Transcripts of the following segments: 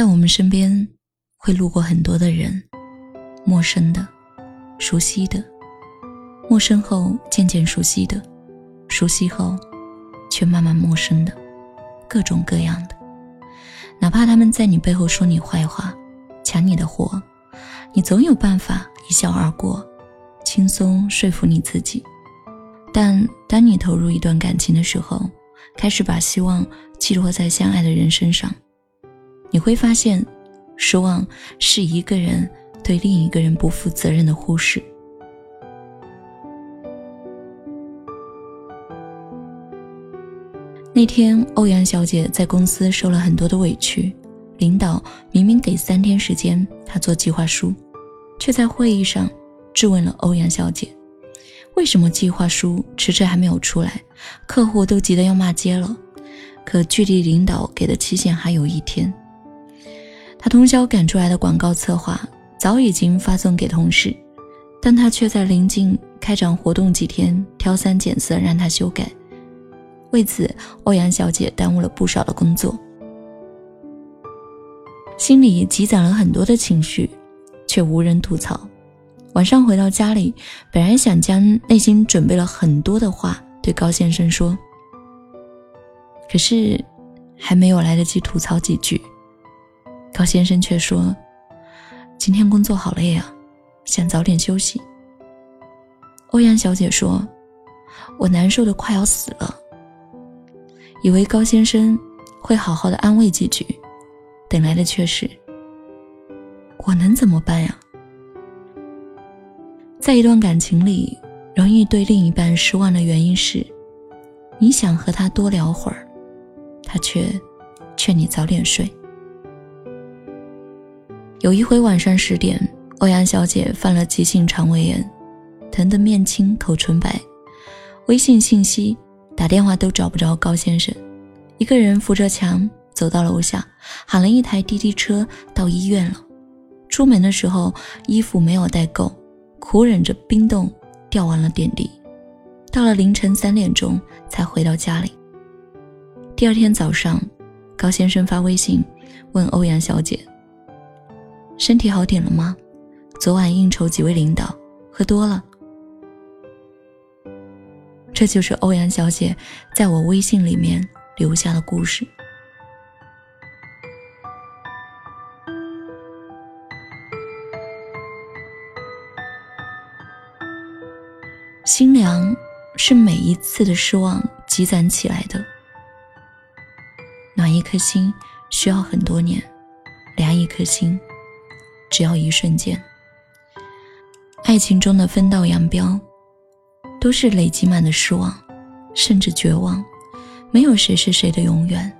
在我们身边，会路过很多的人，陌生的、熟悉的，陌生后渐渐熟悉的，熟悉后却慢慢陌生的，各种各样的。哪怕他们在你背后说你坏话，抢你的活，你总有办法一笑而过，轻松说服你自己。但当你投入一段感情的时候，开始把希望寄托在相爱的人身上，你会发现，失望是一个人对另一个人不负责任的忽视。那天，欧阳小姐在公司受了很多的委屈，领导明明给三天时间她做计划书，却在会议上质问了欧阳小姐。为什么计划书迟迟还没有出来？客户都急得要骂街了，可距离领导给的期限还有一天。他通宵赶出来的广告策划早已经发送给同事，但他却在临近开展活动几天挑三拣四让他修改。为此，欧阳小姐耽误了不少的工作，心里积攒了很多的情绪，却无人吐槽。晚上回到家里，本来想将内心准备了很多的话对高先生说，可是还没有来得及吐槽几句，高先生却说：“今天工作好累啊，想早点休息。”欧阳小姐说：“我难受的快要死了。”以为高先生会好好的安慰几句，等来的却是：“我能怎么办呀？”在一段感情里，容易对另一半失望的原因是，你想和他多聊会儿，他却劝你早点睡。有一回晚上十点，欧阳小姐犯了急性肠胃炎，疼得面青口唇白，微信信息、打电话都找不着高先生，一个人扶着墙走到楼下，喊了一台滴滴车到医院了。出门的时候，衣服没有带够。苦忍着冰冻，吊完了点滴，到了凌晨三点钟才回到家里。第二天早上，高先生发微信问欧阳小姐：“身体好点了吗？昨晚应酬几位领导，喝多了。”这就是欧阳小姐在我微信里面留下的故事。心凉是每一次的失望积攒起来的，暖一颗心需要很多年，凉一颗心只要一瞬间。爱情中的分道扬镳，都是累积满的失望，甚至绝望。没有谁是谁的永远，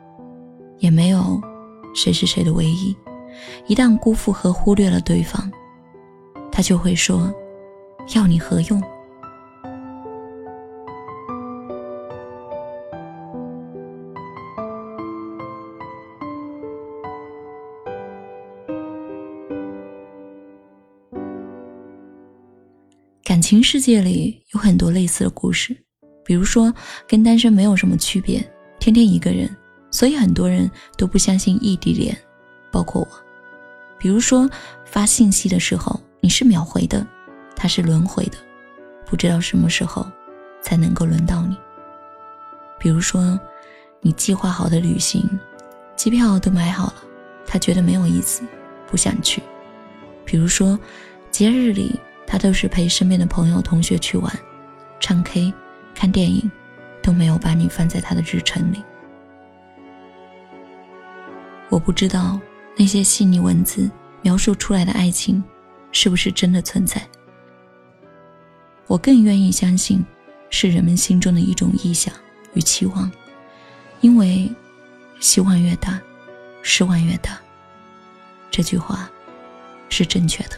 也没有谁是谁的唯一。一旦辜负和忽略了对方，他就会说：“要你何用？”感情世界里有很多类似的故事，比如说跟单身没有什么区别，天天一个人，所以很多人都不相信异地恋，包括我。比如说发信息的时候你是秒回的，他是轮回的，不知道什么时候才能够轮到你。比如说你计划好的旅行，机票都买好了，他觉得没有意思，不想去。比如说节日里。他都是陪身边的朋友、同学去玩、唱 K、看电影，都没有把你放在他的日程里。我不知道那些细腻文字描述出来的爱情，是不是真的存在。我更愿意相信，是人们心中的一种臆想与期望，因为希望越大，失望越大。这句话是正确的。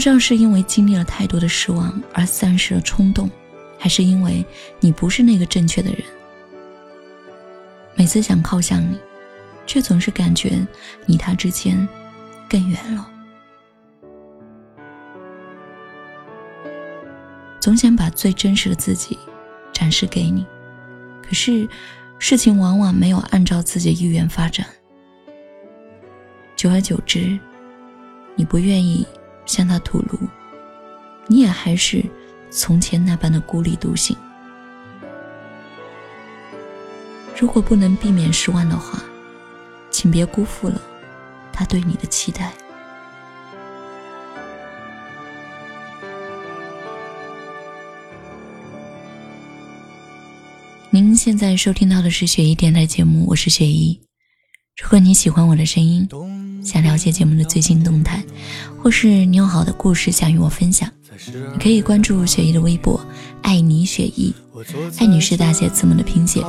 不知道是因为经历了太多的失望而丧失了冲动，还是因为你不是那个正确的人。每次想靠向你，却总是感觉你他之间更远了。总想把最真实的自己展示给你，可是事情往往没有按照自己的意愿发展。久而久之，你不愿意向他吐露，你也还是从前那般的孤立独行。如果不能避免失望的话，请别辜负了他对你的期待。您现在收听到的是雪姨电台节目，我是雪姨。如果你喜欢我的声音，想了解节目的最新动态，或是你有好的故事想与我分享，你可以关注雪姨的微博“爱你雪姨”，爱你是大写字母的拼写，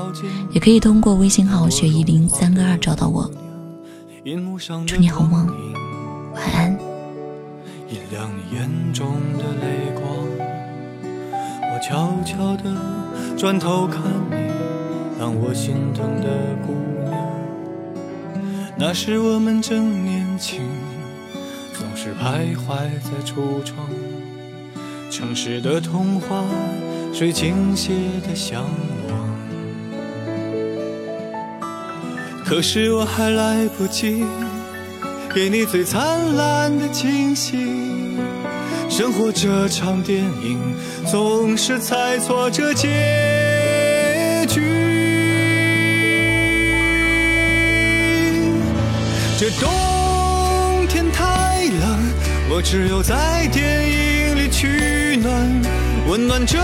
也可以通过微信号“雪姨零三个二”找到我。祝你好梦，晚安。我悄悄地转头看你，让我心疼的姑娘。那时我们正年轻，总是徘徊在橱窗。城市的童话，谁倾斜的向往？可是我还来不及给你最灿烂的惊喜。生活这场电影，总是猜错这结局。冬天太冷，我只有在电影里取暖，温暖这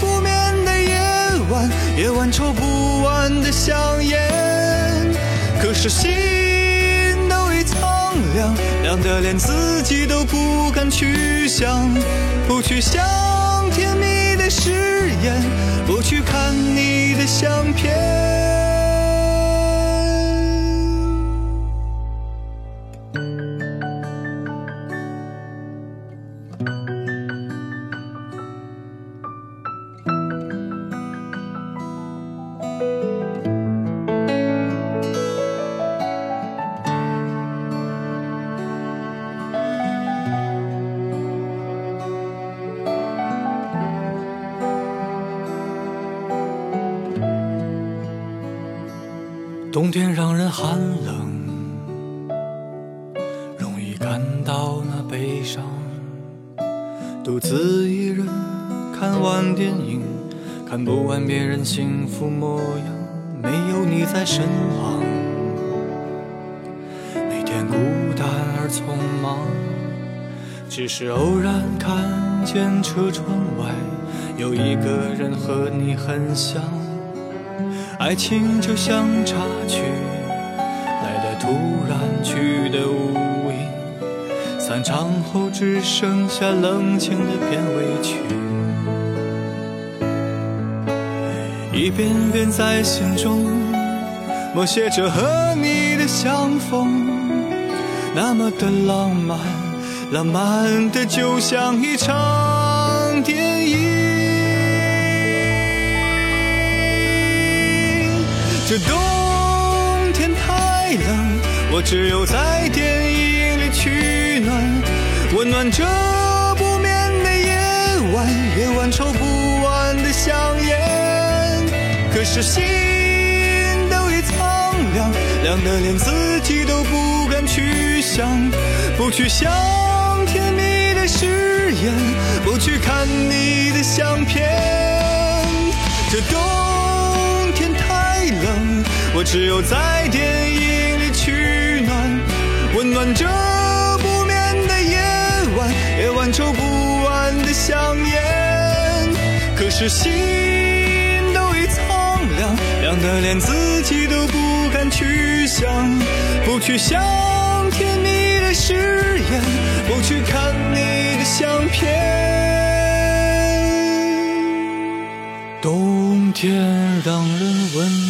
不眠的夜晚，夜晚抽不完的香烟。可是心都已苍。凉凉的连自己都不敢去想，不去想甜蜜的誓言，不去看你的相片。冬天让人寒冷，容易感到那悲伤。独自一人看完电影，看不完别人幸福模样，没有你在身旁，每天孤单而匆忙。只是偶然看见车窗外有一个人和你很像。爱情就像插曲，来的突然，去的无影。散场后只剩下冷清的片尾曲，一遍遍在心中默写着和你的相逢，那么的浪漫，浪漫的就像一场电这冬天太冷，我只有在电影里取暖，温暖这不眠的夜晚，夜晚抽不完的香烟。可是心都已苍凉，凉得连自己都不敢去想，不去想甜蜜的誓言，不去看你的相片。这冬。我只有在电影里取暖，温暖这不眠的夜晚，夜晚抽不完的香烟。可是心都已苍凉，凉得连自己都不敢去想，不去想甜蜜的誓言，不去看你的相片。冬天让人温暖。